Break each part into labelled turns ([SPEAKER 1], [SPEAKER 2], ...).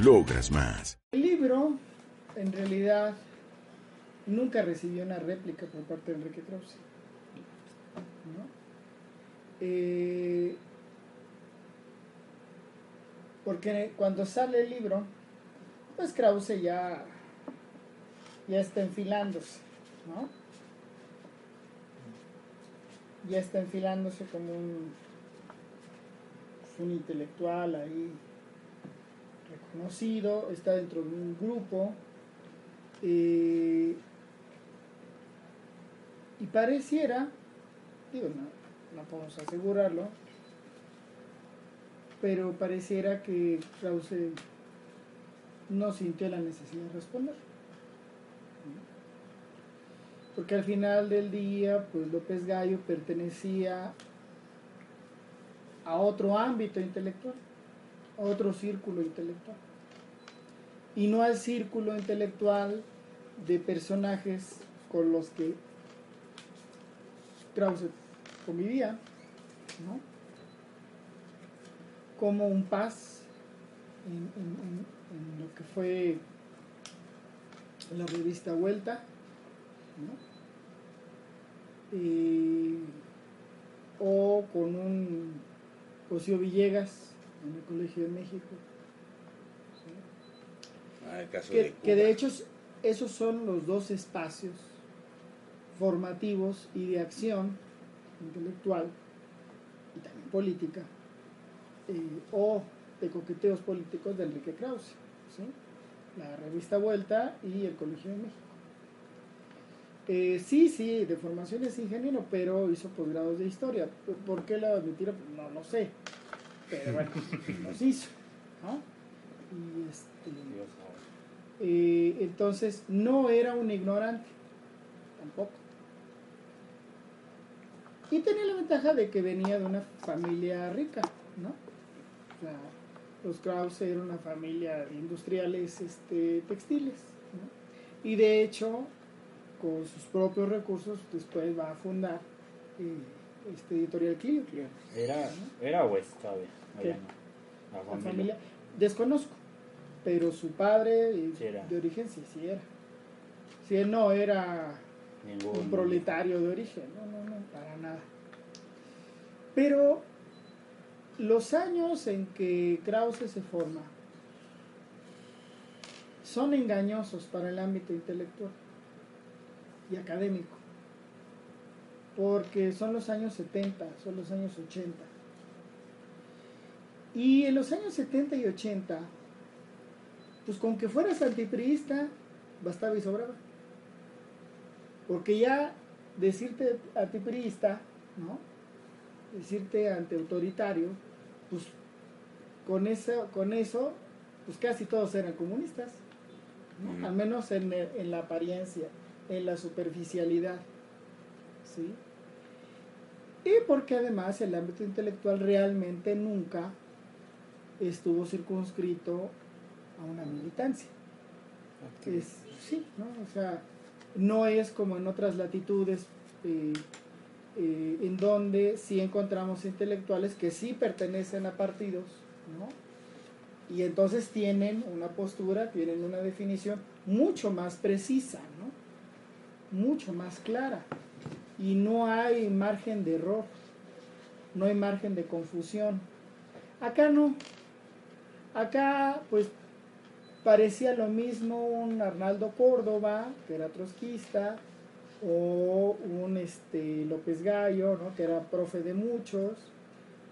[SPEAKER 1] Logras más.
[SPEAKER 2] El libro, en realidad, nunca recibió una réplica por parte de Enrique Krause. Eh, porque cuando sale el libro, pues Krause ya, ya está enfilándose, ¿no? Ya está enfilándose como un, un intelectual ahí reconocido, está dentro de un grupo. Eh, y pareciera, digo, no, no podemos asegurarlo, pero pareciera que Krause no sintió la necesidad de responder. Porque al final del día, pues López Gallo pertenecía a otro ámbito intelectual, otro círculo intelectual. Y no al círculo intelectual de personajes con los que Krause convivía, ¿no? Como un paz en, lo que fue la revista Vuelta, ¿no? Eh, o con un José Villegas en el Colegio de México. ¿sí?
[SPEAKER 3] Ah, el caso
[SPEAKER 2] que,
[SPEAKER 3] de
[SPEAKER 2] que de
[SPEAKER 3] Cuba.
[SPEAKER 2] hecho esos son los dos espacios formativos y de acción intelectual y también política eh, o de coqueteos políticos de Enrique Krause, ¿sí? la revista Vuelta y el Colegio de México. Eh, sí, sí, de formación es ingeniero, pero hizo posgrados de historia. ¿Por qué la mentira? No lo sé. Pero bueno, los hizo. ¿no? Y este, eh, entonces no era un ignorante, tampoco. Y tenía la ventaja de que venía de una familia rica, ¿no? O sea, los Krause eran una familia de industriales este, textiles, ¿no? Y de hecho, con sus propios recursos, después va a fundar eh, este editorial Clio.
[SPEAKER 4] Era, era o es todavía. La
[SPEAKER 2] La
[SPEAKER 4] familia.
[SPEAKER 2] familia, desconozco, pero su padre
[SPEAKER 4] Sí
[SPEAKER 2] de origen sí, sí era. Si él no era
[SPEAKER 4] Ningún.
[SPEAKER 2] un proletario de origen, no, no, no, para nada. Pero los años en que Krause se forma son engañosos para el ámbito intelectual y académico, porque son los años 70, son los años 80. Y en los años 70 y 80, pues con que fueras antipriista, bastaba y sobraba. Porque ya decirte antipriista, ¿no? Decirte antiautoritario, pues con eso, con eso, pues casi todos eran comunistas, al menos en, en la apariencia, en la superficialidad, ¿sí? Y porque además el ámbito intelectual realmente nunca estuvo circunscrito a una militancia. Es, sí, ¿no? O sea, no es como en otras latitudes eh, eh, en donde sí encontramos intelectuales que sí pertenecen a partidos, ¿no? Y entonces tienen una postura, tienen una definición mucho más precisa, ¿no? Mucho más clara. Y no hay margen de error, no hay margen de confusión. Acá no. Acá, pues, parecía lo mismo un Arnaldo Córdoba, que era trotskista, o un este, López Gallo, ¿no? que era profe de muchos,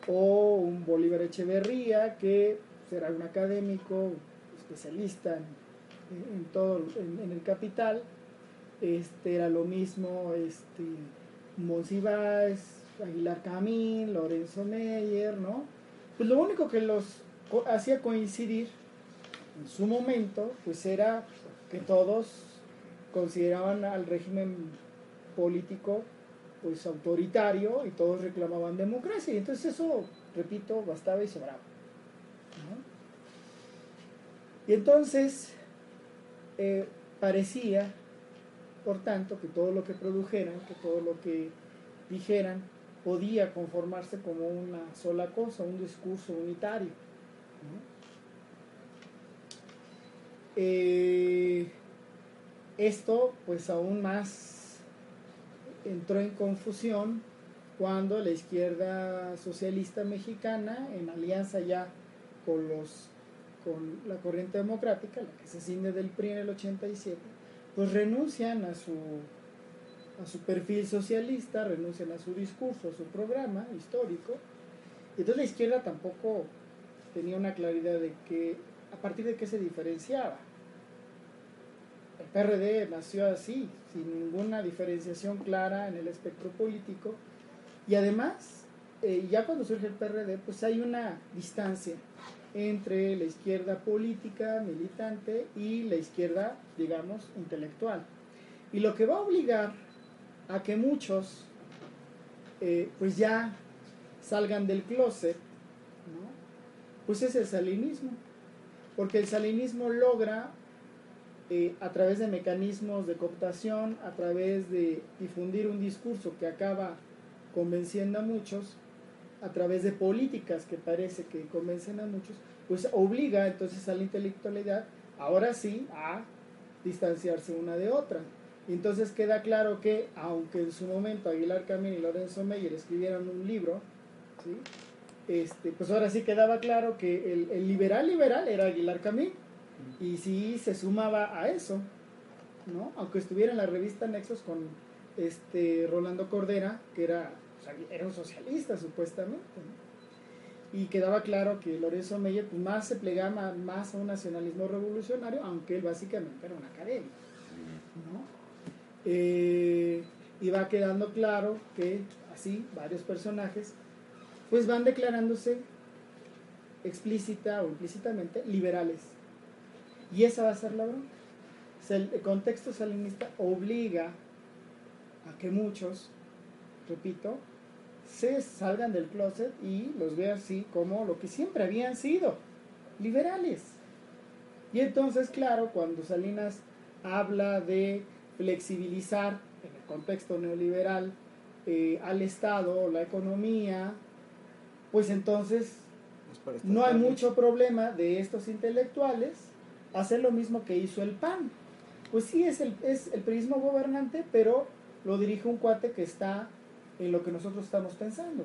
[SPEAKER 2] o un Bolívar Echeverría, que pues, era un académico especialista en, todo en, en el capital. Este, era lo mismo este, Monsiváis, Aguilar Camín, Lorenzo Meyer, ¿no? Pues lo único que los hacía coincidir en su momento, pues era que todos consideraban al régimen político pues autoritario y todos reclamaban democracia. Y entonces eso, repito, bastaba y sobraba. Y entonces eh, parecía, por tanto, que todo lo que produjeran, que todo lo que dijeran, podía conformarse como una sola cosa, un discurso unitario. Eh, esto pues aún más entró en confusión cuando la izquierda socialista mexicana, en alianza ya con, los, con la corriente democrática, la que se cinde del PRI en el 87, pues renuncian a su, a su perfil socialista, renuncian a su discurso, a su programa histórico. Entonces la izquierda tampoco tenía una claridad de que a partir de qué se diferenciaba. El PRD nació así, sin ninguna diferenciación clara en el espectro político. Y además, eh, ya cuando surge el PRD, pues hay una distancia entre la izquierda política, militante, y la izquierda, digamos, intelectual. Y lo que va a obligar a que muchos, eh, pues ya salgan del closet. Pues es el salinismo. Porque el salinismo logra eh, a través de mecanismos de cooptación, a través de difundir un discurso que acaba convenciendo a muchos, a través de políticas que parece que convencen a muchos, pues obliga entonces a la intelectualidad, ahora sí, a distanciarse una de otra. Y entonces queda claro que, aunque en su momento Aguilar Camín y Lorenzo Meyer escribieron un libro, ¿sí? Este, pues ahora sí quedaba claro que el, liberal liberal era Aguilar Camín y sí se sumaba a eso, ¿no? Aunque estuviera en la revista Nexos con este Rolando Cordera, que era, sea, era un socialista supuestamente. Y quedaba claro que Lorenzo Meyer pues, más se plegaba más a un nacionalismo revolucionario, aunque él básicamente era un académico, ¿no? Eh, y va quedando claro que así varios personajes pues van declarándose explícita o implícitamente liberales. Y esa va a ser la bronca. El contexto salinista obliga a que muchos, repito, se salgan del closet y los vea así como lo que siempre habían sido, liberales. Y entonces, claro, cuando Salinas habla de flexibilizar en el contexto neoliberal eh, al Estado, la economía, pues entonces no hay mucho problema de estos intelectuales hacer lo mismo que hizo el PAN. Pues sí, es el, es el prismo gobernante, pero lo dirige un cuate que está en lo que nosotros estamos pensando.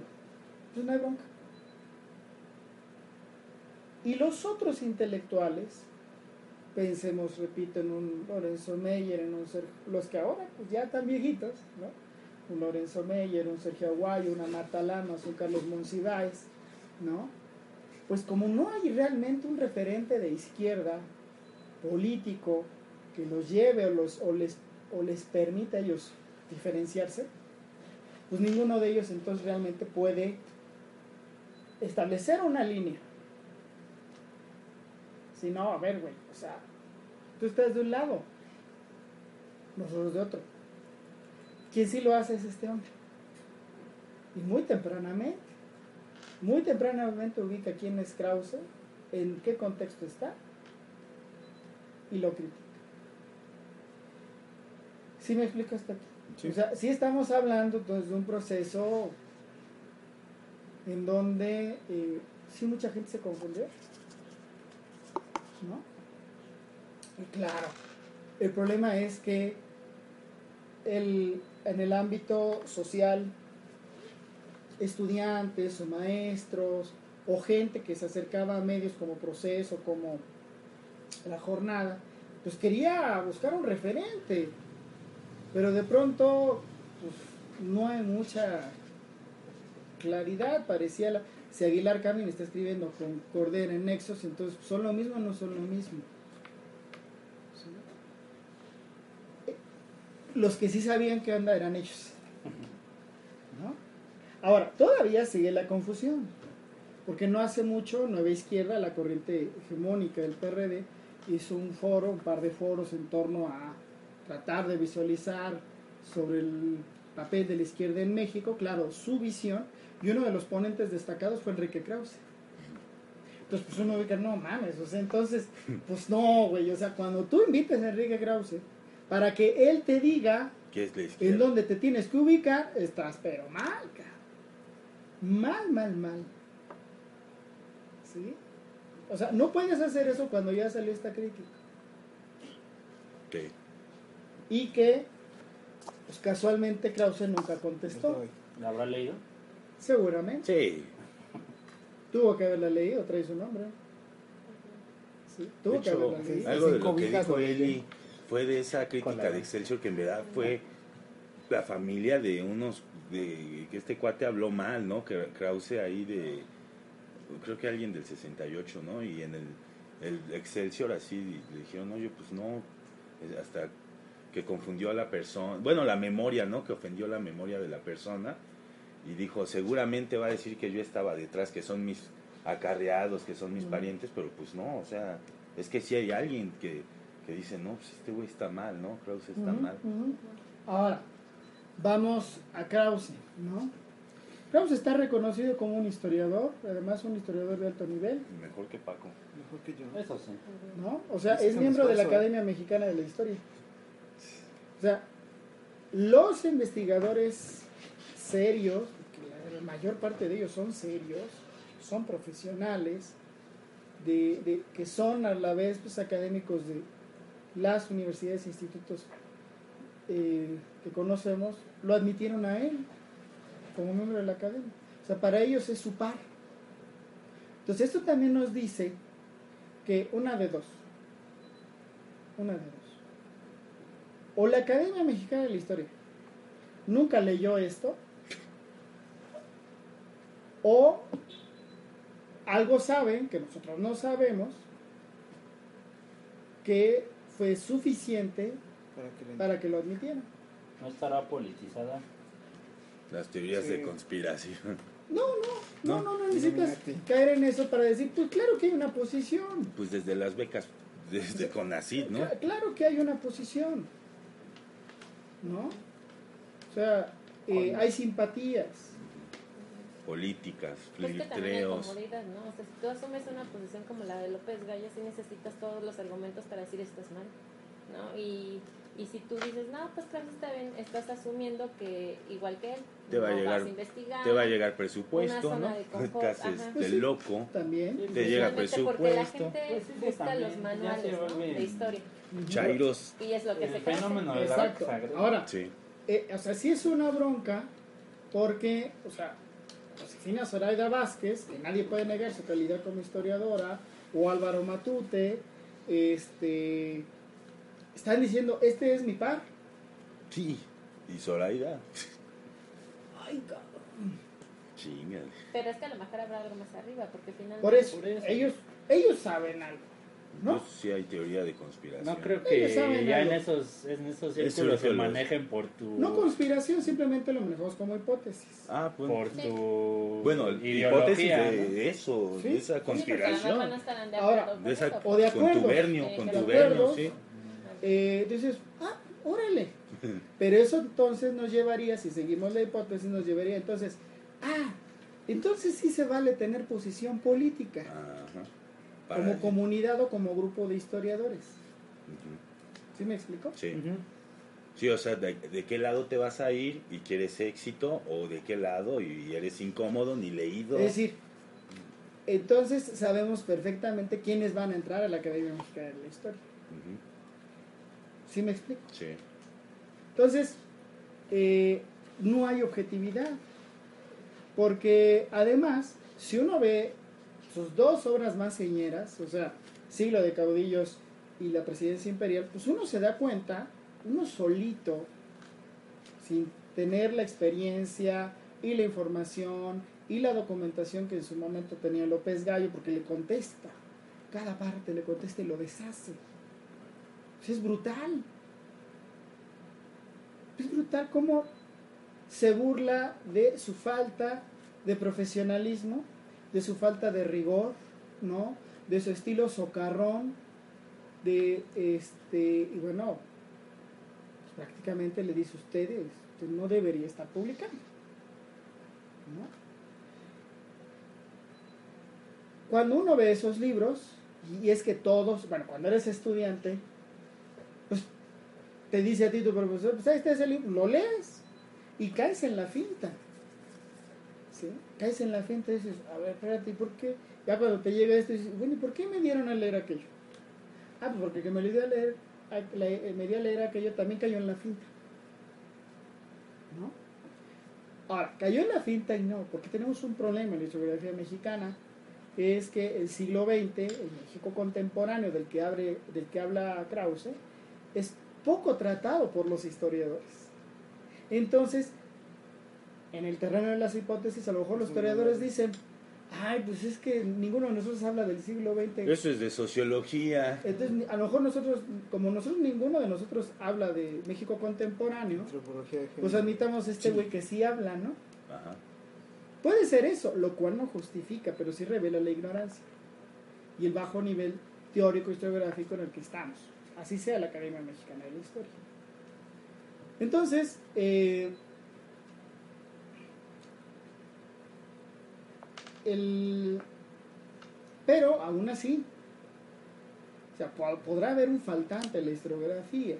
[SPEAKER 2] Pues no hay bronca. Y los otros intelectuales, pensemos, repito, en un Lorenzo Meyer, en un los que ahora pues ya están viejitos, ¿no? Un Lorenzo Meyer, un Sergio Aguayo, una Marta Lamas, un Carlos Monsiváis, ¿no? Pues como no hay realmente un referente de izquierda político que los lleve o, los, o, les, o les permita a ellos diferenciarse, pues ninguno de ellos entonces realmente puede establecer una línea. Si no, a ver, güey, o sea, tú estás de un lado, nosotros de otro. Quien sí lo hace es este hombre. Y muy tempranamente, muy tempranamente ubica quién es Krause, en qué contexto está y lo critica. ¿Sí me explico hasta aquí?
[SPEAKER 3] Sí.
[SPEAKER 2] O sea, sí estamos hablando entonces de un proceso en donde eh, sí mucha gente se confundió. ¿No? Y claro, el problema es que el, en el ámbito social, estudiantes o maestros o gente que se acercaba a medios como Proceso, como La Jornada, pues quería buscar un referente, pero de pronto pues, no hay mucha claridad, parecía la, si Aguilar Camín está escribiendo con Cordera en Nexos, entonces son lo mismo o no son lo mismo. Los que sí sabían qué onda eran ellos. ¿no? Ahora, todavía sigue la confusión, porque no hace mucho Nueva Izquierda, la corriente hegemónica del PRD, hizo un foro, un par de foros en torno a tratar de visualizar sobre el papel de la izquierda en México, claro, su visión, y uno de los ponentes destacados fue Enrique Krause. Entonces, pues uno dice, no mames, o sea, entonces, pues no, güey, o sea, cuando tú invites a Enrique Krause para que él te diga
[SPEAKER 3] ¿Qué es la
[SPEAKER 2] en dónde te tienes que ubicar, estás pero mal. Mal, mal, mal. ¿Sí? O sea, no puedes hacer eso cuando ya salió esta crítica.
[SPEAKER 3] Sí.
[SPEAKER 2] Y que, pues casualmente Krause nunca contestó.
[SPEAKER 4] ¿La habrá leído?
[SPEAKER 2] Seguramente.
[SPEAKER 3] Sí.
[SPEAKER 2] Tuvo que haberla leído, trae su nombre. Sí, tuvo
[SPEAKER 3] De
[SPEAKER 2] que
[SPEAKER 3] hecho,
[SPEAKER 2] haberla leído.
[SPEAKER 3] algo de lo que dijo Eli fue de esa crítica
[SPEAKER 4] la-
[SPEAKER 3] de Excelsior que en verdad fue la familia de unos de que este cuate habló mal, ¿no? Que Krause ahí de creo que alguien del 68, ¿no? Y en el, el Excelsior así le dijeron, "Oye, pues no, hasta que confundió a la persona, bueno, la memoria, ¿no? Que ofendió la memoria de la persona y dijo, seguramente va a decir que yo estaba detrás, que son mis acarreados, que son mis parientes, pero pues no, o sea, es que si hay alguien que, que dice, no, pues este güey está mal, ¿no? Krause está mal.
[SPEAKER 2] Ahora, vamos a Krause, ¿no? Krause está reconocido como un historiador, además un historiador de alto nivel,
[SPEAKER 3] Mejor que Paco.
[SPEAKER 5] Mejor que yo.
[SPEAKER 4] Eso sí.
[SPEAKER 2] ¿no? O sea, es miembro de la
[SPEAKER 5] ¿eh?
[SPEAKER 2] Academia Mexicana de la Historia. O sea, los investigadores serios, que la mayor parte de ellos son serios, son profesionales, de, de- que son a la vez pues, académicos de las universidades e institutos eh, que conocemos, lo admitieron a él como miembro de la academia. O sea, para ellos es su par. Entonces, esto también nos dice que una de dos, una de dos, o la Academia Mexicana de la Historia nunca leyó esto, o algo saben que nosotros no sabemos que fue suficiente
[SPEAKER 5] Para que le-
[SPEAKER 2] para que lo admitieran.
[SPEAKER 4] No estará politizada.
[SPEAKER 3] Las teorías
[SPEAKER 5] Sí.
[SPEAKER 3] de conspiración.
[SPEAKER 2] No, no, no, no, no necesitas caer en eso para decir, pues claro que hay una posición.
[SPEAKER 3] Pues desde las becas, desde Conacid, ¿no?
[SPEAKER 2] Cla- Claro que hay una posición. ¿No? O sea, eh, hay simpatías.
[SPEAKER 3] Políticas,
[SPEAKER 6] Pues que ¿no? O sea, si tú asumes una posición como la de López Gallo, sí necesitas todos los argumentos para decir estás mal, ¿no? Y, y si tú dices, no, pues claro, está bien, estás asumiendo que igual que él,
[SPEAKER 3] Te va a llegar-
[SPEAKER 6] vas a investigar.
[SPEAKER 3] Te va a llegar presupuesto,
[SPEAKER 6] Una
[SPEAKER 3] ¿no?
[SPEAKER 6] zona de confort,
[SPEAKER 3] Te haces
[SPEAKER 2] Pues sí.
[SPEAKER 3] loco.
[SPEAKER 2] También.
[SPEAKER 3] Te llega
[SPEAKER 6] Realmente Porque la
[SPEAKER 3] presupuesto.
[SPEAKER 6] gente
[SPEAKER 4] Pues sí,
[SPEAKER 6] busca
[SPEAKER 4] también,
[SPEAKER 6] los manuales de historia.
[SPEAKER 3] Chairos.
[SPEAKER 6] Y es lo que
[SPEAKER 4] El
[SPEAKER 6] se
[SPEAKER 4] fenómeno de la
[SPEAKER 2] Exacto. Ahora,
[SPEAKER 3] Sí.
[SPEAKER 2] eh, o sea, sí es una bronca porque, o sea, Josefina Zoraida Vázquez, que nadie puede negar su calidad como historiadora, o Álvaro Matute, este, están diciendo, este es mi par.
[SPEAKER 3] Sí. Y Zoraida.
[SPEAKER 2] Ay, cabrón.
[SPEAKER 3] Chingale.
[SPEAKER 6] Pero es que a lo mejor habrá algo más arriba, porque finalmente...
[SPEAKER 2] Por eso,
[SPEAKER 4] Por eso.
[SPEAKER 2] ellos, ellos saben algo, ¿no?
[SPEAKER 3] Pues sí hay teoría de conspiración.
[SPEAKER 4] No creo que ya en esos, en esos
[SPEAKER 3] Es
[SPEAKER 4] círculos se manejen por tu...
[SPEAKER 2] No conspiración, simplemente lo manejamos como hipótesis.
[SPEAKER 3] Ah, bueno.
[SPEAKER 4] por tu
[SPEAKER 3] Bueno, hipótesis de
[SPEAKER 4] ¿no?
[SPEAKER 3] eso,
[SPEAKER 2] Sí,
[SPEAKER 3] de esa
[SPEAKER 2] sí,
[SPEAKER 6] Sí,
[SPEAKER 3] conspiración.
[SPEAKER 6] no de
[SPEAKER 2] Ahora,
[SPEAKER 3] De esa
[SPEAKER 6] eso,
[SPEAKER 2] O de acuerdo.
[SPEAKER 3] contubernio,
[SPEAKER 6] Sí,
[SPEAKER 3] contubernio, sí.
[SPEAKER 2] Eh, dices, ah, órale. Pero eso entonces nos llevaría, si seguimos la hipótesis, nos llevaría entonces, ah, entonces sí se vale tener posición política,
[SPEAKER 3] Ajá. Para-
[SPEAKER 2] como comunidad o como grupo de historiadores. ¿Sí me explico?
[SPEAKER 3] Sí. Sí, o sea, de, de qué lado te vas a ir y quieres éxito o de qué lado y eres incómodo ni leído.
[SPEAKER 2] Es decir, entonces sabemos perfectamente quiénes van a entrar a la Academia Mexicana de la Historia. ¿Sí me explico?
[SPEAKER 3] Sí.
[SPEAKER 2] Entonces, eh, no hay objetividad. Porque además, si uno ve sus dos obras más señeras, o sea, Siglo de Caudillos y La Presidencia Imperial, pues uno se da cuenta, uno solito, sin tener la experiencia y la información y la documentación que en su momento tenía López Gallo, porque le contesta, cada parte le contesta y lo deshace. Pues es brutal. Es brutal cómo se burla de su falta de profesionalismo, de su falta de rigor, ¿no? De su estilo socarrón, de este, y bueno, pues, prácticamente le dice a ustedes, usted no debería estar publicando. ¿no? Cuando uno ve esos libros, y es que todos, bueno, cuando eres estudiante, pues te dice a ti tu profesor, pues ahí está ese libro, lo lees y caes en la finta. Caes en la finta y dices, a ver, espérate, ¿y por qué? Ya cuando te llega esto, dices, bueno, ¿y por qué me dieron a leer aquello? Ah, pues porque que me dio a leer, a- le- me dio a leer aquello también cayó en la finta. ¿No? Ahora, cayó en la finta y no, porque tenemos un problema en la historiografía mexicana, es que el siglo XX, el México contemporáneo del que, abre, del que habla Krause, es poco tratado por los historiadores. Entonces, en el terreno de las hipótesis, a lo mejor los historiadores dicen, ay, pues es que ninguno de nosotros habla del siglo XX.
[SPEAKER 3] Eso es de sociología.
[SPEAKER 2] Entonces, a lo mejor nosotros, como nosotros, ninguno de nosotros habla de México contemporáneo,
[SPEAKER 5] de
[SPEAKER 2] pues admitamos este güey que sí habla, ¿no?
[SPEAKER 3] Ajá.
[SPEAKER 2] Puede ser eso, lo cual no justifica, pero sí revela la ignorancia y el bajo nivel teórico historiográfico en el que estamos, así sea la Academia Mexicana de la Historia. Entonces, eh, el, pero aún así, o sea, po- podrá haber un faltante en la historiografía,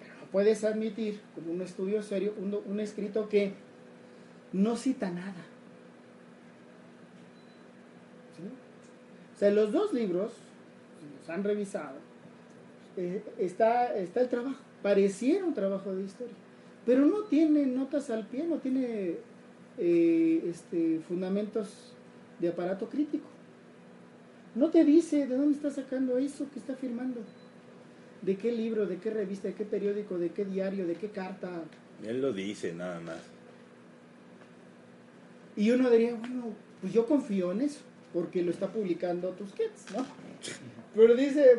[SPEAKER 2] pero no puedes admitir como un estudio serio un, un escrito que no cita nada. O sea, los dos libros, si los han revisado, eh, está, está el trabajo, pareciera un trabajo de historia, pero no tiene notas al pie, no tiene eh, este, fundamentos de aparato crítico. No te dice de dónde está sacando eso que está firmando. ¿De qué libro, de qué revista, de qué periódico, de qué diario, de qué carta?
[SPEAKER 3] Él lo dice nada más.
[SPEAKER 2] Y uno diría, bueno, pues yo confío en eso, porque lo está publicando Tusquets, ¿no? Pero dice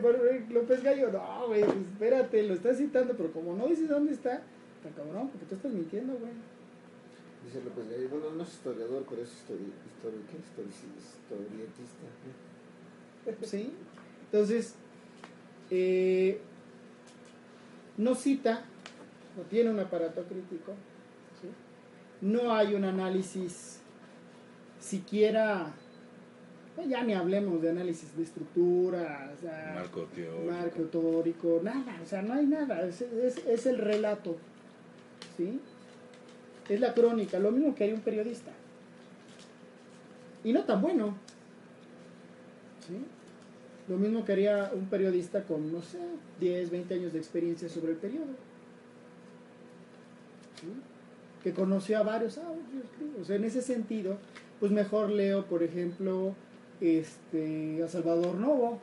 [SPEAKER 2] López Gallo, no, güey, pues espérate, lo está citando, pero como no dice dónde está, está cabrón, porque tú estás mintiendo, güey.
[SPEAKER 5] Dice López Gallo, bueno, no es historiador, pero es histori histori ¿qué? Historici- historietista.
[SPEAKER 2] ¿Sí? Entonces, eh, no cita, no tiene un aparato crítico, ¿sí? no hay un análisis siquiera, eh, ya ni hablemos de análisis de estructura, o sea,
[SPEAKER 3] Marco teórico.
[SPEAKER 2] marco teórico, nada, o sea, no hay nada, es, es- es el relato, ¿sí? Es la crónica, lo mismo que haría un periodista. Y no tan bueno, ¿sí? Lo mismo que haría un periodista con, no sé, 10, 20 años de experiencia sobre el periodo. ¿sí? Que conoció a varios, ah, yo escribo. O sea, en ese sentido, pues mejor leo, por ejemplo, este, a Salvador Novo,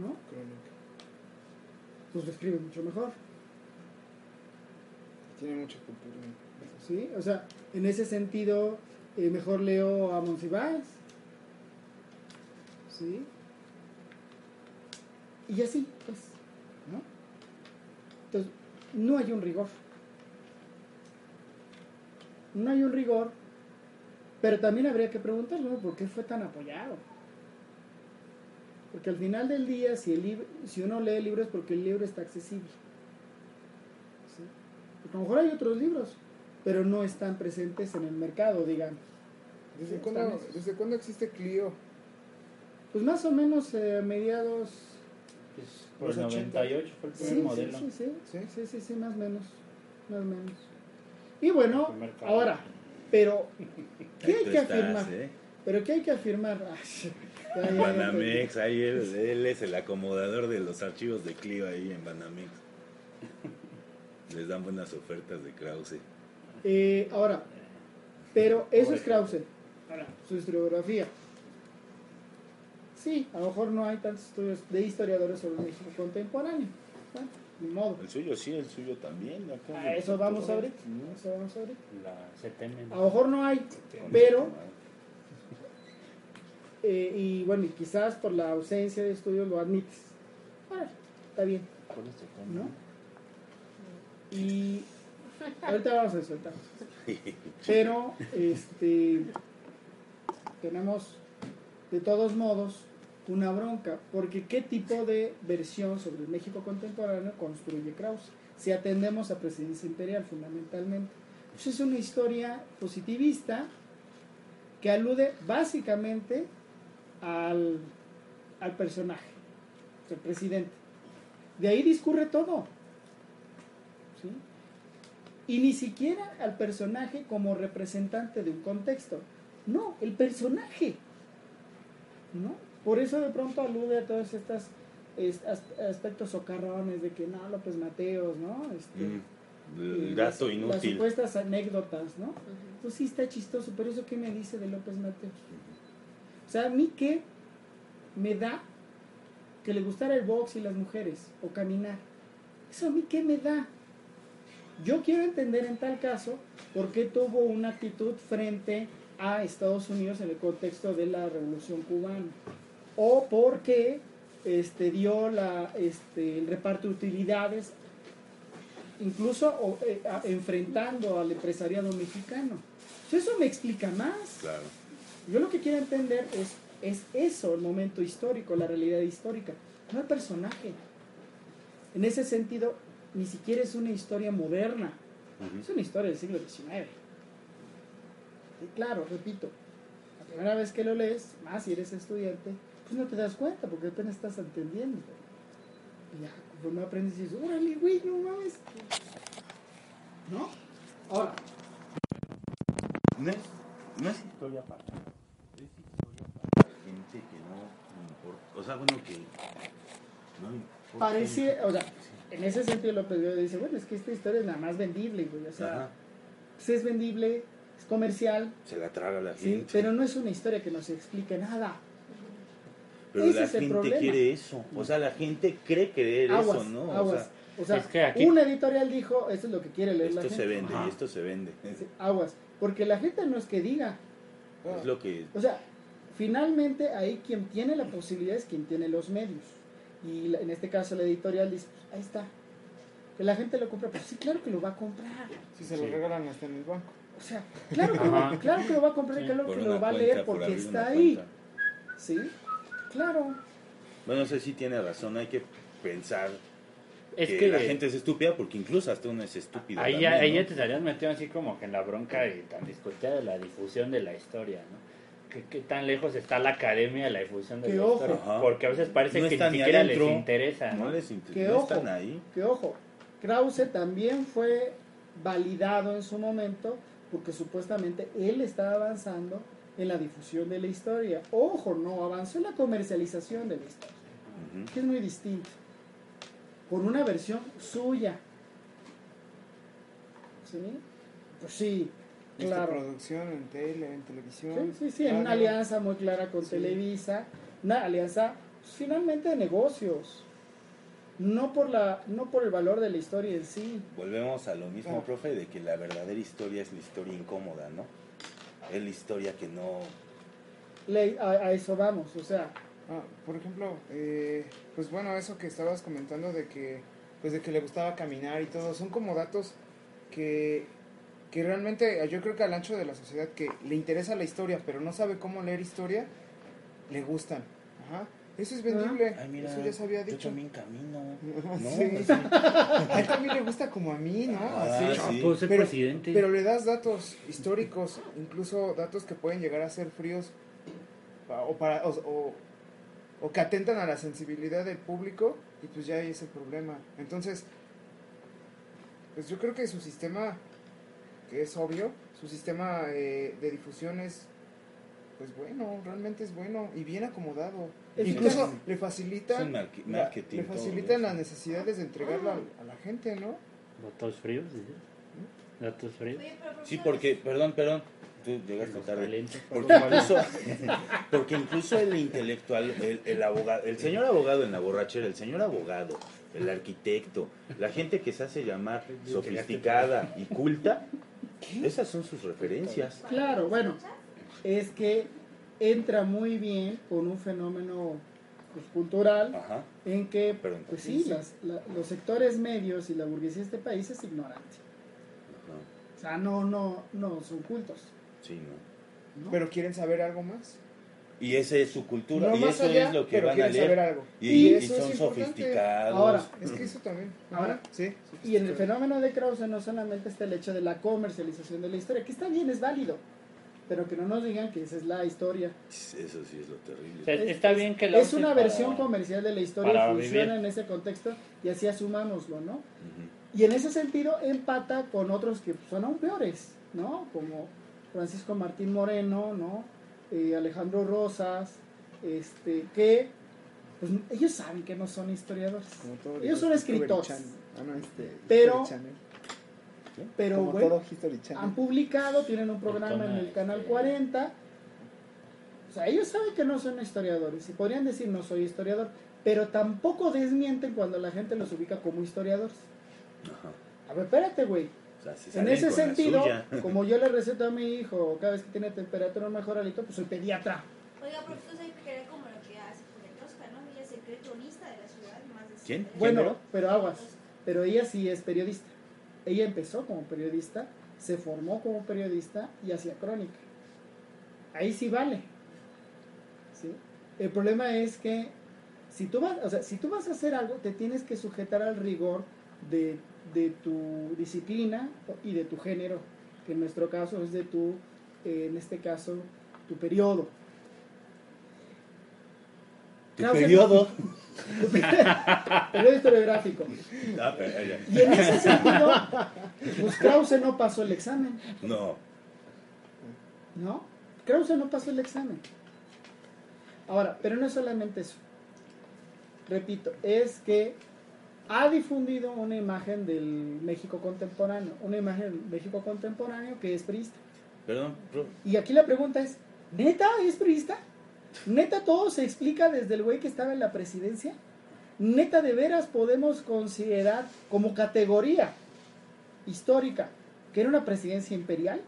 [SPEAKER 2] ¿no?
[SPEAKER 5] Crónica.
[SPEAKER 2] Pues lo escribe mucho mejor.
[SPEAKER 5] Tiene mucha cultura.
[SPEAKER 2] ¿Sí? O sea, en ese sentido, eh, mejor leo a Monsiváis, ¿sí? Y así, pues, ¿no? Entonces, no hay un rigor. No hay un rigor, pero también habría que preguntar, ¿no? ¿Por qué fue tan apoyado? Porque al final del día, si, el libro, si uno lee el libro es porque el libro está accesible. ¿sí? Porque a lo mejor hay otros libros, pero no están presentes en el mercado, digamos.
[SPEAKER 5] ¿Desde cuándo. ¿Desde cuándo existe Clio?
[SPEAKER 2] Pues más o menos eh, mediados...
[SPEAKER 4] Pues, por
[SPEAKER 5] Los
[SPEAKER 4] el
[SPEAKER 5] 80.
[SPEAKER 4] 98 fue el primer
[SPEAKER 2] Sí,
[SPEAKER 4] modelo.
[SPEAKER 2] sí, sí,
[SPEAKER 5] ¿Sí?
[SPEAKER 2] sí, sí, sí, sí, más o menos, más o menos. Y bueno, ahora, pero, ¿qué hay que
[SPEAKER 3] estás,
[SPEAKER 2] afirmar?
[SPEAKER 3] ¿eh?
[SPEAKER 2] Pero ¿qué hay que afirmar? Ay, ya,
[SPEAKER 3] Banamex, ahí él, él es el acomodador de los archivos de Clio ahí en Banamex. Les dan buenas ofertas de Krause.
[SPEAKER 2] Eh, ahora, pero eso es Krause. Ahora, su historiografía. Sí, a lo mejor no hay tantos estudios de historiadores sobre México contemporáneo. Bueno, ni modo.
[SPEAKER 3] El suyo sí, el suyo también. acá.
[SPEAKER 2] A eso vamos ahorita. a Eso vamos ahorita.
[SPEAKER 4] La CTM.
[SPEAKER 2] A lo mejor no hay, pero Eh, y bueno, y quizás por la ausencia de estudios lo admites. Bueno, está bien,
[SPEAKER 4] ¿Cuál
[SPEAKER 2] ahorita vamos a soltar. Pero, este, tenemos, de todos modos, una bronca, porque ¿qué tipo de versión sobre el México contemporáneo construye Krauss? Si atendemos a presidencia imperial fundamentalmente. Pues es una historia positivista que alude básicamente al, al personaje, el presidente. De ahí discurre todo. ¿sí? Y ni siquiera al personaje como representante de un contexto. No, el personaje. ¿no? Por eso de pronto alude a todos estos aspectos socarrones de que no, López Mateos, ¿no? Este,
[SPEAKER 3] Mm,
[SPEAKER 2] eh,
[SPEAKER 3] El
[SPEAKER 2] las-
[SPEAKER 3] inútil.
[SPEAKER 2] supuestas anécdotas, ¿no?
[SPEAKER 6] Ujú.
[SPEAKER 2] Pues sí está chistoso, pero eso qué me dice de López Mateos. O sea, a mí qué me da que le gustara el box y las mujeres o caminar. Eso a mí qué me da. Yo quiero entender en tal caso por qué tuvo una actitud frente a Estados Unidos en el contexto de la Revolución Cubana o por qué este, dio la, este, el reparto de utilidades incluso o, eh, a- enfrentando al empresariado mexicano. Eso me explica más.
[SPEAKER 3] Claro.
[SPEAKER 2] Yo lo que quiero entender es, es eso, el momento histórico, la realidad histórica, no el personaje. En ese sentido, ni siquiera es una historia moderna, es una historia del siglo XIX. Y claro, repito, la primera vez que lo lees, más si eres estudiante, pues no te das cuenta porque apenas estás entendiendo. Y ya, conforme aprendes, dices, órale, güey, no mames. ¿No? Ahora,
[SPEAKER 3] No es, no es historia para. Es historia para gente que no importa. O sea, bueno, que. No importa.
[SPEAKER 2] Parece, o sea, en ese sentido López Guerrero dice, bueno, es que esta historia es nada más vendible, güey, o sea,
[SPEAKER 3] Ajá.
[SPEAKER 2] pues es vendible, es comercial,
[SPEAKER 3] Se la traga la
[SPEAKER 2] sí,
[SPEAKER 3] gente.
[SPEAKER 2] pero no es una historia que nos explique nada.
[SPEAKER 3] Pero
[SPEAKER 2] ese
[SPEAKER 3] la
[SPEAKER 2] es el
[SPEAKER 3] gente
[SPEAKER 2] problema.
[SPEAKER 3] quiere eso. O sea, la gente cree creer
[SPEAKER 2] Aguas,
[SPEAKER 3] eso, ¿no?
[SPEAKER 2] aguas. O sea,
[SPEAKER 4] Es que aquí-
[SPEAKER 2] una editorial dijo, esto es lo que quiere
[SPEAKER 3] O
[SPEAKER 2] leer la
[SPEAKER 3] esto
[SPEAKER 2] gente.
[SPEAKER 3] se vende
[SPEAKER 4] Ajá.
[SPEAKER 3] y esto se vende.
[SPEAKER 2] Sí, aguas, porque la gente no es que diga,
[SPEAKER 3] Es lo que.
[SPEAKER 2] o sea, finalmente ahí quien tiene la posibilidad es quien tiene los medios. Y la- en este caso la editorial dice, ahí está. Que la gente lo compra, pues sí, claro que lo va a comprar.
[SPEAKER 7] Si se lo
[SPEAKER 4] Sí.
[SPEAKER 7] regalan hasta en el banco.
[SPEAKER 2] O sea, claro que, lo claro que lo va a comprar y
[SPEAKER 4] Sí,
[SPEAKER 2] claro que lo va a leer
[SPEAKER 3] por
[SPEAKER 2] porque está ahí.
[SPEAKER 3] cuenta.
[SPEAKER 2] ¿Sí? Claro.
[SPEAKER 3] Bueno, no sé si tiene razón. Hay que pensar
[SPEAKER 4] Es
[SPEAKER 3] que,
[SPEAKER 4] que
[SPEAKER 3] la gente es estúpida porque incluso hasta uno es estúpido.
[SPEAKER 4] ahí, ya,
[SPEAKER 3] también,
[SPEAKER 4] ahí
[SPEAKER 3] ¿no?
[SPEAKER 4] ya te estarías metido así como que en la bronca y tan discutida de la difusión de la historia, ¿no? ¿Qué, qué tan lejos está la academia de la difusión de
[SPEAKER 2] Que
[SPEAKER 4] la
[SPEAKER 2] ojo.
[SPEAKER 4] Porque a veces parece
[SPEAKER 3] No
[SPEAKER 4] que ni siquiera
[SPEAKER 3] adentro.
[SPEAKER 4] les interesa, ¿no?
[SPEAKER 3] No les inter-
[SPEAKER 2] Que
[SPEAKER 3] no
[SPEAKER 2] ojo.
[SPEAKER 3] están ahí.
[SPEAKER 2] Que ojo, Krause también fue validado en su momento porque supuestamente él estaba avanzando en la difusión de la historia. Ojo, no, avanzó en la comercialización de la historia, que es muy distinto. Con una versión suya. ¿Sí? Pues sí,
[SPEAKER 7] Esta
[SPEAKER 2] claro.
[SPEAKER 7] producción en tele, en televisión.
[SPEAKER 2] Sí, sí, sí, en una alianza muy clara con
[SPEAKER 7] Sí.
[SPEAKER 2] Televisa, una alianza finalmente de negocios, no por, la, no por el valor de la historia en sí.
[SPEAKER 3] Volvemos a lo mismo,
[SPEAKER 7] Ah.
[SPEAKER 3] profe, de que la verdadera historia es la historia incómoda, ¿no? Es la historia que no...
[SPEAKER 2] Le- a, a eso vamos, o sea,
[SPEAKER 7] Ah, por ejemplo, eh, pues bueno, eso que estabas comentando de que, pues de que le gustaba caminar y todo, son como datos que, que realmente yo creo que al ancho de la sociedad que le interesa la historia, pero no sabe cómo leer historia, le gustan. Ajá. Eso es vendible.
[SPEAKER 3] Ay, mira,
[SPEAKER 7] eso ya se había
[SPEAKER 3] yo
[SPEAKER 7] dicho.
[SPEAKER 3] también camino, ¿no?
[SPEAKER 7] Sí.
[SPEAKER 3] Así.
[SPEAKER 7] A él también le gusta como a mí, ¿no?
[SPEAKER 3] Ah,
[SPEAKER 7] Así.
[SPEAKER 3] sí.
[SPEAKER 4] Pues
[SPEAKER 7] Pero-
[SPEAKER 4] presidente.
[SPEAKER 7] Pero le das datos históricos, incluso datos que pueden llegar a ser fríos o, para, o, o- o que atentan a la sensibilidad del público y pues ya ahí es el problema. Entonces, pues yo creo que su sistema, que es obvio, su sistema eh, de difusión es pues bueno, realmente es bueno y bien acomodado.
[SPEAKER 2] Es
[SPEAKER 7] Incluso le facilitan, la- le facilitan las necesidades de entregarlo a, a la gente, ¿no?
[SPEAKER 4] ¿Datos fríos? dices? ¿Datos fríos?
[SPEAKER 3] Sí, porque, perdón, perdón, tú llegaste tarde. Porque incluso, porque incluso el intelectual, el, el abogado, el señor abogado en la borrachera, el señor abogado, el arquitecto, la gente que se hace llamar sofisticada y culta, esas son sus referencias.
[SPEAKER 2] claro, bueno, es que entra muy bien con un fenómeno pues, cultural
[SPEAKER 3] Ajá.
[SPEAKER 2] en que, pues sí, las- la- los sectores medios y la burguesía de este país es ignorante.
[SPEAKER 3] Ajá.
[SPEAKER 2] O sea, no, no, no son cultos.
[SPEAKER 3] Sí, ¿no?
[SPEAKER 2] ¿no?
[SPEAKER 7] Pero quieren saber algo más.
[SPEAKER 3] Y esa es su cultura,
[SPEAKER 7] No
[SPEAKER 3] y eso
[SPEAKER 7] allá,
[SPEAKER 3] es lo que van a leer.
[SPEAKER 7] saber algo.
[SPEAKER 3] Y,
[SPEAKER 7] Y
[SPEAKER 3] y
[SPEAKER 7] eso
[SPEAKER 3] son sofisticados.
[SPEAKER 2] Ahora,
[SPEAKER 7] Es que eso también.
[SPEAKER 2] Ahora,
[SPEAKER 7] sí.
[SPEAKER 2] Y en el fenómeno de Krause no solamente está el hecho de la comercialización de la historia, que está bien, es válido, pero que no nos digan que esa es la historia.
[SPEAKER 3] Eso sí es lo terrible.
[SPEAKER 4] O sea,
[SPEAKER 2] Es-
[SPEAKER 4] está
[SPEAKER 2] es-
[SPEAKER 4] bien que la
[SPEAKER 2] Es una
[SPEAKER 4] para-
[SPEAKER 2] versión comercial de la historia, funciona
[SPEAKER 4] vivir.
[SPEAKER 2] en ese contexto y así asumámoslo, ¿no? Y en ese sentido empata con otros que son aún peores, ¿no? Como Francisco Martín Moreno, ¿no? Eh, Alejandro Rosas, este, que pues, ellos saben que no son historiadores.
[SPEAKER 7] Como todo
[SPEAKER 2] Ellos son escritores.
[SPEAKER 7] Ah, no, este,
[SPEAKER 2] Pero-. Pero bueno, han publicado, tienen un programa en el canal
[SPEAKER 4] este-
[SPEAKER 2] 40. O sea, ellos saben que no son historiadores y podrían decir no soy historiador, pero tampoco desmienten cuando la gente los ubica como historiadores.
[SPEAKER 3] Ajá.
[SPEAKER 2] A ver, espérate, güey. En ese sentido, como yo le receto a mi hijo cada vez que tiene temperatura mejor alito, pues soy pediatra.
[SPEAKER 8] Oiga, pero usted sabe que era como lo que hace Julián Tosca, ¿no? Ella se cree cronista de la ciudad, más de
[SPEAKER 3] ¿Quién?
[SPEAKER 2] Bueno, pero aguas. Pero ella sí es periodista. Ella empezó como periodista, se formó como periodista y hacía crónica. Ahí sí vale. ¿Sí? El problema es que si tú vas, o sea, si tú vas a hacer algo, te tienes que sujetar al rigor de, de tu disciplina y de tu género, que en nuestro caso es de tu, eh, en este caso, tu periodo.
[SPEAKER 3] Tu periodo.
[SPEAKER 2] periodo historiográfico.
[SPEAKER 3] Ah, pero,
[SPEAKER 2] Y en ese sentido, pues Krause no pasó el examen,
[SPEAKER 3] no.
[SPEAKER 2] ¿no? Krause no pasó el examen. Ahora, pero no es solamente eso. Repito, es que ha difundido una imagen del México contemporáneo, una imagen del México contemporáneo que es priista.
[SPEAKER 3] Perdón,
[SPEAKER 2] Y aquí la pregunta es, ¿neta es priista? ¿Neta todo se explica desde el güey que estaba en la presidencia? ¿Neta de veras podemos considerar como categoría histórica que era una presidencia imperial?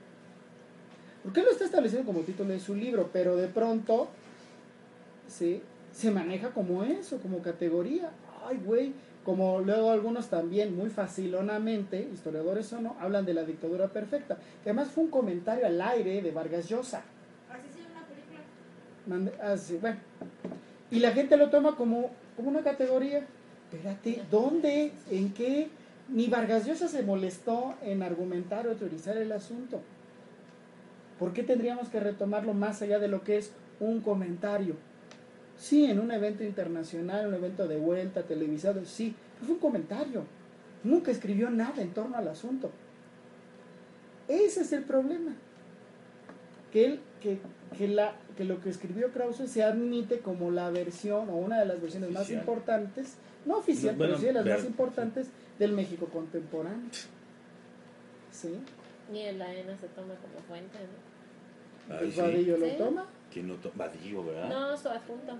[SPEAKER 2] Porque él lo está estableciendo como título de su libro, pero de pronto ¿sí? se maneja como eso, como categoría. Ay, güey, como luego algunos también muy facilonamente, historiadores o no, hablan de la dictadura perfecta, que además fue un comentario al aire de Vargas Llosa.
[SPEAKER 8] Así se llama una película.
[SPEAKER 2] Mande- ah, bueno. Y la gente lo toma como, como una categoría. Espérate, ¿dónde? ¿En qué? Ni Vargas Llosa se molestó en argumentar o teorizar el asunto. ¿Por qué tendríamos que retomarlo más allá de lo que es un comentario? Sí, en un evento internacional, un evento de vuelta, televisado, sí, pero fue un comentario. Nunca escribió nada en torno al asunto. Ese es el problema. Que, él, que, que, la, que lo que escribió Krause se admite como la versión o una de las versiones más importantes, no oficial,
[SPEAKER 3] No, bueno,
[SPEAKER 2] pero sí de las
[SPEAKER 3] ver-
[SPEAKER 2] más importantes del México contemporáneo. ¿Sí?
[SPEAKER 6] Y el AENA se toma como fuente, ¿no?
[SPEAKER 3] Ay,
[SPEAKER 2] Pues
[SPEAKER 3] sí.
[SPEAKER 2] Vadillo lo
[SPEAKER 6] Sí.
[SPEAKER 2] toma.
[SPEAKER 3] ¿Quién no Vadillo, ¿verdad?
[SPEAKER 6] No, su adjunto.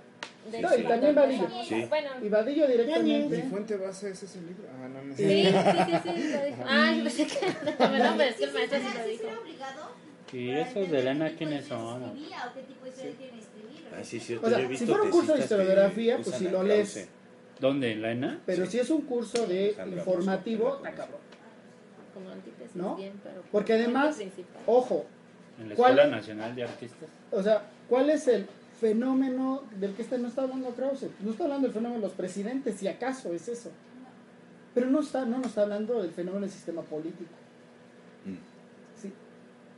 [SPEAKER 6] De
[SPEAKER 2] No, y
[SPEAKER 6] hecho,
[SPEAKER 2] también Vadillo.
[SPEAKER 3] Sí.
[SPEAKER 6] Bueno,
[SPEAKER 2] Y Vadillo
[SPEAKER 7] Mi
[SPEAKER 2] directamente.
[SPEAKER 7] fuente base es ese libro. Ah, no, no
[SPEAKER 6] sí,
[SPEAKER 7] sé.
[SPEAKER 6] sí, sí, sí, lo dijo. Ah, yo pensé que no, no, pero es que el maestro sí lo
[SPEAKER 8] ¿Sí
[SPEAKER 6] dijo.
[SPEAKER 4] ¿Y esos de Elena quiénes son?
[SPEAKER 8] o qué tipo de historia quieren escribir.
[SPEAKER 3] Ay, sí, es cierto.
[SPEAKER 2] O sea,
[SPEAKER 3] yo he
[SPEAKER 2] si fuera un curso de historiografía, pues si
[SPEAKER 3] a
[SPEAKER 2] lo lees.
[SPEAKER 4] ¿Dónde? ¿En la ENA?
[SPEAKER 2] Pero si es un curso de
[SPEAKER 3] Sandra
[SPEAKER 2] informativo, está cabrón.
[SPEAKER 6] Como antítesis,
[SPEAKER 2] ¿No?
[SPEAKER 6] bien, pero.
[SPEAKER 2] Porque además, ojo,
[SPEAKER 4] ¿En la
[SPEAKER 2] ¿Cuál
[SPEAKER 4] Escuela
[SPEAKER 2] es?
[SPEAKER 4] Nacional de Artistas?
[SPEAKER 2] o sea, ¿cuál es el fenómeno del que está, no está hablando Krause? No está hablando del fenómeno de los presidentes, si acaso es eso. Pero no, está, no nos está hablando del fenómeno del sistema político.
[SPEAKER 3] Mm.
[SPEAKER 2] ¿sí?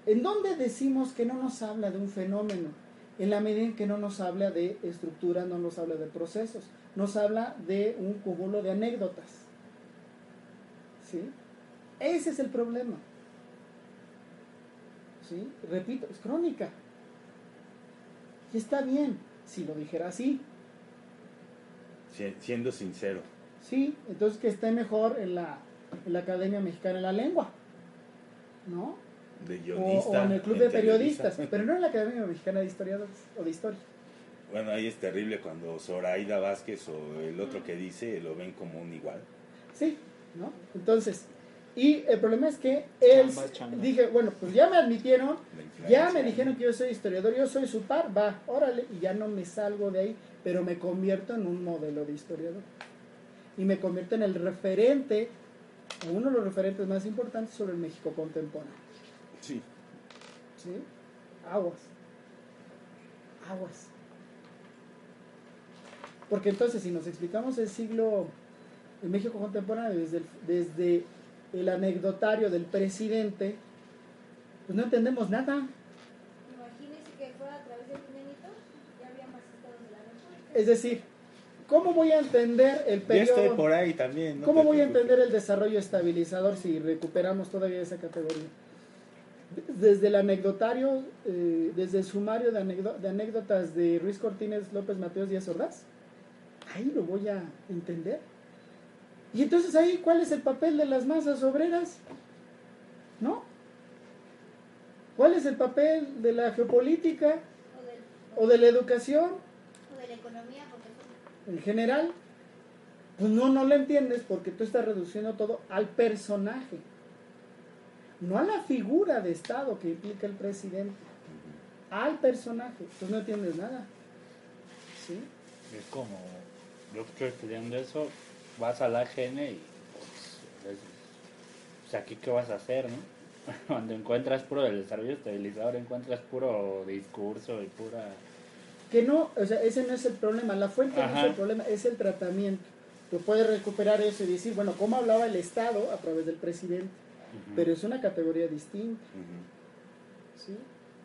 [SPEAKER 2] ¿En dónde decimos que no nos habla de un fenómeno? En la medida en que no nos habla de estructuras, no nos habla de procesos, nos habla de un cúmulo de anécdotas. ¿Sí? Ese es el problema. ¿Sí? Repito, es crónica. Y está bien, si lo dijera así.
[SPEAKER 3] Si- Siendo sincero.
[SPEAKER 2] Sí, entonces que esté mejor en la, en la Academia Mexicana de la Lengua. ¿No?
[SPEAKER 3] De
[SPEAKER 2] O,
[SPEAKER 3] guionista.
[SPEAKER 2] o en el Club de. Periodistas, pero no en la Academia Mexicana de Historiadores o de Historia.
[SPEAKER 3] Bueno, ahí es terrible cuando Zoraida Vázquez o el otro que dice lo ven como un igual.
[SPEAKER 2] Sí, ¿no? Entonces, y el problema es que él,
[SPEAKER 7] Chamba, chamba.
[SPEAKER 2] dije, bueno, pues ya me admitieron, ya me dijeron que yo soy historiador, yo soy su par, va, órale, y ya no me salgo de ahí, pero me convierto en un modelo de historiador. Y me convierto en el referente, uno de los referentes más importantes sobre el México contemporáneo.
[SPEAKER 3] Sí.
[SPEAKER 2] ¿Sí? Aguas. Aguas. Porque entonces, si nos explicamos el siglo, el México contemporáneo, desde el, desde el anecdotario del presidente, pues no entendemos nada.
[SPEAKER 8] Imagínense que fuera a través del Nenito, ya habría más estados de la República.
[SPEAKER 2] Es decir, ¿cómo voy a entender el
[SPEAKER 3] Yo
[SPEAKER 2] periodo?
[SPEAKER 3] estoy por ahí también. no
[SPEAKER 2] ¿Cómo voy a entender el desarrollo estabilizador si recuperamos todavía esa categoría? Desde el anecdotario, eh, desde el sumario de, anecdo- de anécdotas de Ruiz Cortines López Mateos Díaz Ordaz, ahí lo voy a entender. Y entonces ahí, ¿cuál es el papel de las masas obreras? ¿No? ¿Cuál es el papel de la geopolítica
[SPEAKER 8] O, del,
[SPEAKER 2] o de la educación?
[SPEAKER 8] o de la economía, porque
[SPEAKER 2] en general, pues no, no lo entiendes porque tú estás reduciendo todo al personaje, no a la figura de Estado que implica el presidente, al personaje. Pues no entiendes nada. ¿Sí?
[SPEAKER 4] Es como, yo que estoy estudiando eso, vas a la AGN y pues, es- pues, aquí qué vas a hacer, ¿no? Cuando encuentras puro del desarrollo estabilizador, encuentras puro discurso y pura...
[SPEAKER 2] Que no, o sea, ese no es el problema, la fuente no es el problema, es el tratamiento. Tú puedes recuperar eso y decir, bueno, ¿cómo hablaba el Estado a través del presidente? Pero es una categoría distinta.
[SPEAKER 3] Ujú.
[SPEAKER 2] ¿sí?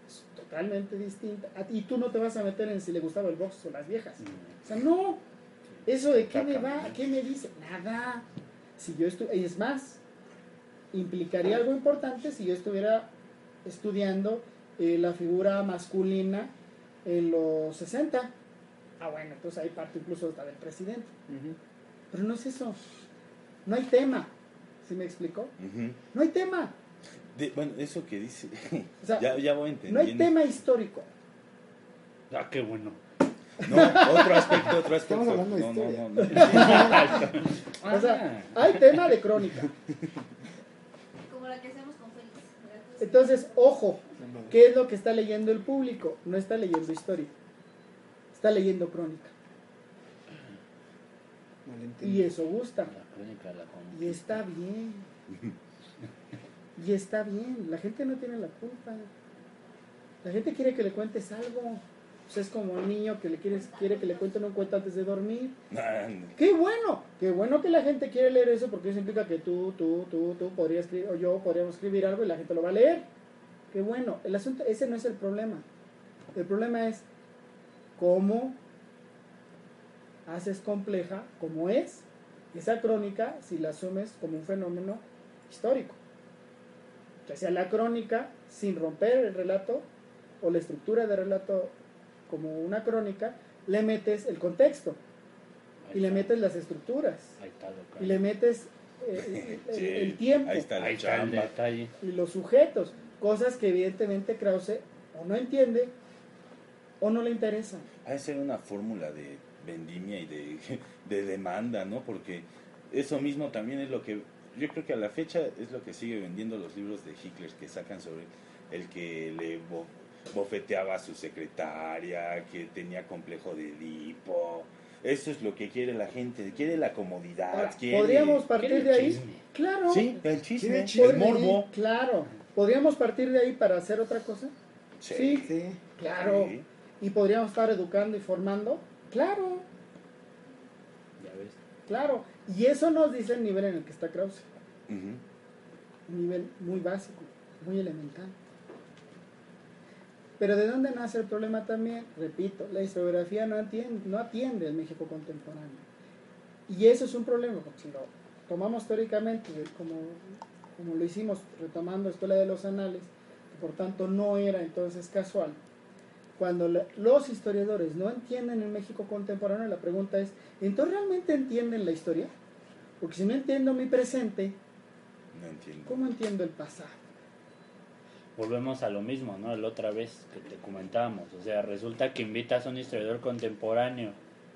[SPEAKER 2] Es totalmente distinta. Y tú no te vas a meter en si le gustaba el box o las viejas. O sea, no. Eso de qué me va, qué me dice, nada. Si yo estu es más, implicaría algo importante si yo estuviera estudiando eh, la figura masculina en los 60. Ah, bueno, entonces ahí parte incluso hasta del presidente. Pero no es eso. No hay tema. ¿Sí me explicó? No hay tema.
[SPEAKER 3] De- bueno, eso que dice,
[SPEAKER 2] O sea,
[SPEAKER 3] ya, ya voy
[SPEAKER 2] no
[SPEAKER 3] entendiendo.
[SPEAKER 2] hay tema histórico.
[SPEAKER 4] Ah, qué bueno.
[SPEAKER 3] No, otro aspecto, otro aspecto.
[SPEAKER 5] Estamos hablando de
[SPEAKER 3] no, no,
[SPEAKER 5] historia.
[SPEAKER 3] no, no.
[SPEAKER 2] O sea, hay tema de crónica.
[SPEAKER 8] como la que hacemos con.
[SPEAKER 2] Entonces, ojo, ¿qué es lo que está leyendo el público? No está leyendo historia, está leyendo crónica. Y eso gusta.
[SPEAKER 4] La crónica de la conquista.
[SPEAKER 2] Y está bien. Y está bien. La gente no tiene la culpa. La gente quiere que le cuentes algo. Pues es como un niño que le quieres, quiere que le cuenten un cuento antes de dormir. ¡Qué bueno! ¡Qué bueno que la gente quiere leer eso porque eso implica que tú, tú, tú, tú podrías escribir, o yo podríamos escribir algo y la gente lo va a leer. ¡Qué bueno! El asunto, ese no es el problema. El problema es cómo haces compleja, como es, esa crónica si la asumes como un fenómeno histórico. Ya sea la crónica sin romper el relato o la estructura de relato como una crónica, le metes el contexto y le metes las estructuras y le metes eh, el,
[SPEAKER 3] Sí,
[SPEAKER 2] el tiempo
[SPEAKER 3] Ahí está la
[SPEAKER 4] Ahí está el
[SPEAKER 3] chamba.
[SPEAKER 4] detalle.
[SPEAKER 2] y los sujetos, cosas que evidentemente Krause o no entiende o no le interesan.
[SPEAKER 3] Ha de ser una fórmula de vendimia y de, de demanda, ¿no? Porque eso mismo también es lo que yo creo que a la fecha es lo que sigue vendiendo los libros de Hitler que sacan sobre el que le bofeteaba a su secretaria, que tenía complejo de Edipo. Eso es lo que quiere la gente, quiere la comodidad,
[SPEAKER 2] Ahora,
[SPEAKER 3] quiere...
[SPEAKER 2] ¿Podríamos partir
[SPEAKER 4] quiere
[SPEAKER 2] de ahí?
[SPEAKER 4] chisme.
[SPEAKER 2] Claro.
[SPEAKER 3] Sí, el chisme, el
[SPEAKER 5] chisme.
[SPEAKER 3] morbo.
[SPEAKER 2] Claro. ¿Podríamos partir de ahí para hacer otra cosa? Sí.
[SPEAKER 5] Sí.
[SPEAKER 2] Claro.
[SPEAKER 3] Sí.
[SPEAKER 2] ¿Y podríamos estar educando y formando? Claro,
[SPEAKER 4] Ya ves.
[SPEAKER 2] claro. Y eso nos dice el nivel en el que está Krause. Un nivel muy básico, muy elemental. Pero ¿de dónde nace el problema también? Repito, la historiografía no atiende, no atiende al México contemporáneo. Y eso es un problema, porque si lo tomamos históricamente, como, como lo hicimos retomando Escuela de los Anales, que por tanto no era entonces casual, cuando los historiadores no entienden el México contemporáneo, la pregunta es, ¿entonces realmente entienden la historia? Porque si no entiendo mi presente,
[SPEAKER 3] No entiendo.
[SPEAKER 2] ¿cómo entiendo el pasado?
[SPEAKER 4] Volvemos a lo mismo, ¿no? La otra vez que te comentábamos. O sea, resulta que invitas a un historiador contemporáneo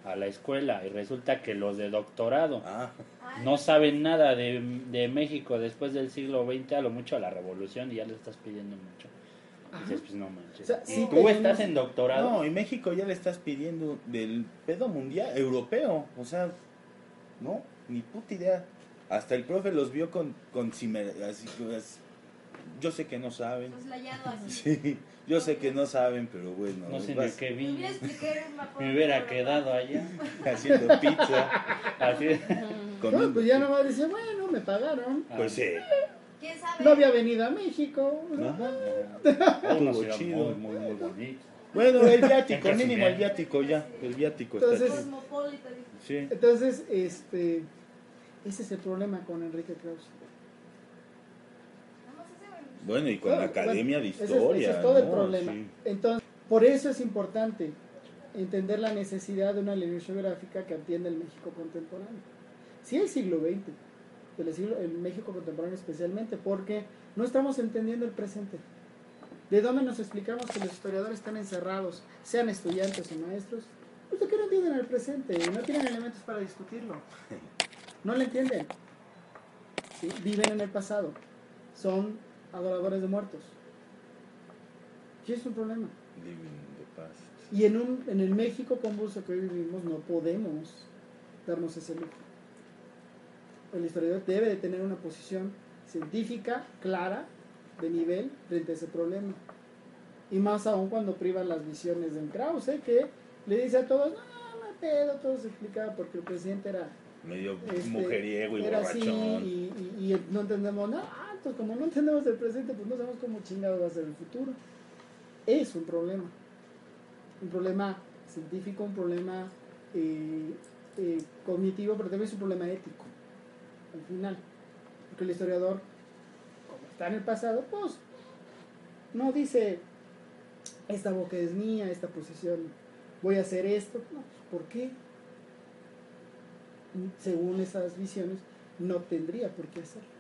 [SPEAKER 4] a la escuela y resulta que los de doctorado
[SPEAKER 3] Ah,
[SPEAKER 4] no saben nada de, de México después del siglo XX, a lo mucho a la revolución y ya le estás pidiendo mucho.
[SPEAKER 2] Ajá.
[SPEAKER 4] Dices, pues no manches.
[SPEAKER 2] O sea,
[SPEAKER 4] y
[SPEAKER 2] sí
[SPEAKER 4] tú
[SPEAKER 2] tenemos-
[SPEAKER 4] estás en doctorado.
[SPEAKER 3] No, y México ya le estás pidiendo del pedo mundial, europeo. O sea, no, ni puta idea. Hasta el profe los vio con, con cimer- así, as- yo sé que no saben.
[SPEAKER 8] Así.
[SPEAKER 3] Sí, yo sé que no saben, pero bueno.
[SPEAKER 4] No sé ni qué vi.
[SPEAKER 8] me
[SPEAKER 4] hubiera quedado allá.
[SPEAKER 3] haciendo pizza.
[SPEAKER 4] Así.
[SPEAKER 2] No, pues ya nomás decía, bueno, me pagaron.
[SPEAKER 3] Pues sí.
[SPEAKER 8] ¿Quién sabe?
[SPEAKER 2] No había venido a México.
[SPEAKER 3] Ajá.
[SPEAKER 4] Uno
[SPEAKER 3] Estuvo
[SPEAKER 4] era
[SPEAKER 3] chido.
[SPEAKER 4] muy, muy, muy bonito.
[SPEAKER 3] Bueno, el viático, mínimo el viático ya. El viático está
[SPEAKER 2] Entonces-.
[SPEAKER 3] Sí.
[SPEAKER 2] Entonces, este, ese es el problema con Enrique Krause.
[SPEAKER 8] Nada más ese, güey.
[SPEAKER 3] Bueno, y con la
[SPEAKER 2] Bueno,
[SPEAKER 3] Academia de
[SPEAKER 2] ese es-
[SPEAKER 3] Historia.
[SPEAKER 2] ese es todo el problema.
[SPEAKER 3] Sí.
[SPEAKER 2] Entonces, por eso es importante entender la necesidad de una línea geográfica que atienda el México contemporáneo. Sí, el siglo XX, el, siglo, el México contemporáneo especialmente, porque no estamos entendiendo el presente. ¿De dónde nos explicamos que los historiadores están encerrados, sean estudiantes o maestros? Pues que no entienden el presente, no tienen elementos para discutirlo. No lo entienden. ¿Sí? Viven en el pasado. Son adoradores de muertos. Sí, es un problema. Y en, un, en el México convulso que hoy vivimos no podemos darnos ese lujo. El historiador debe de tener una posición científica, clara, de nivel, frente a ese problema. Y más aún cuando privan las visiones de un Krause, que le dice a todos, no, no, pedo, todo se explicaba porque el presidente era,
[SPEAKER 3] Medio
[SPEAKER 2] este,
[SPEAKER 3] mujeriego y
[SPEAKER 2] era así
[SPEAKER 3] borrachón.
[SPEAKER 2] y, y- y no entendemos nada. Como no entendemos el presente, pues no sabemos cómo chingado va a ser el futuro. Es un problema un problema científico, un problema eh, eh, cognitivo, pero también es un problema ético, al final. Porque el historiador, como está en el pasado, pues no dice, esta boca es mía, esta posición, voy a hacer esto. No, ¿por qué? Según esas visiones, no tendría por qué hacerlo.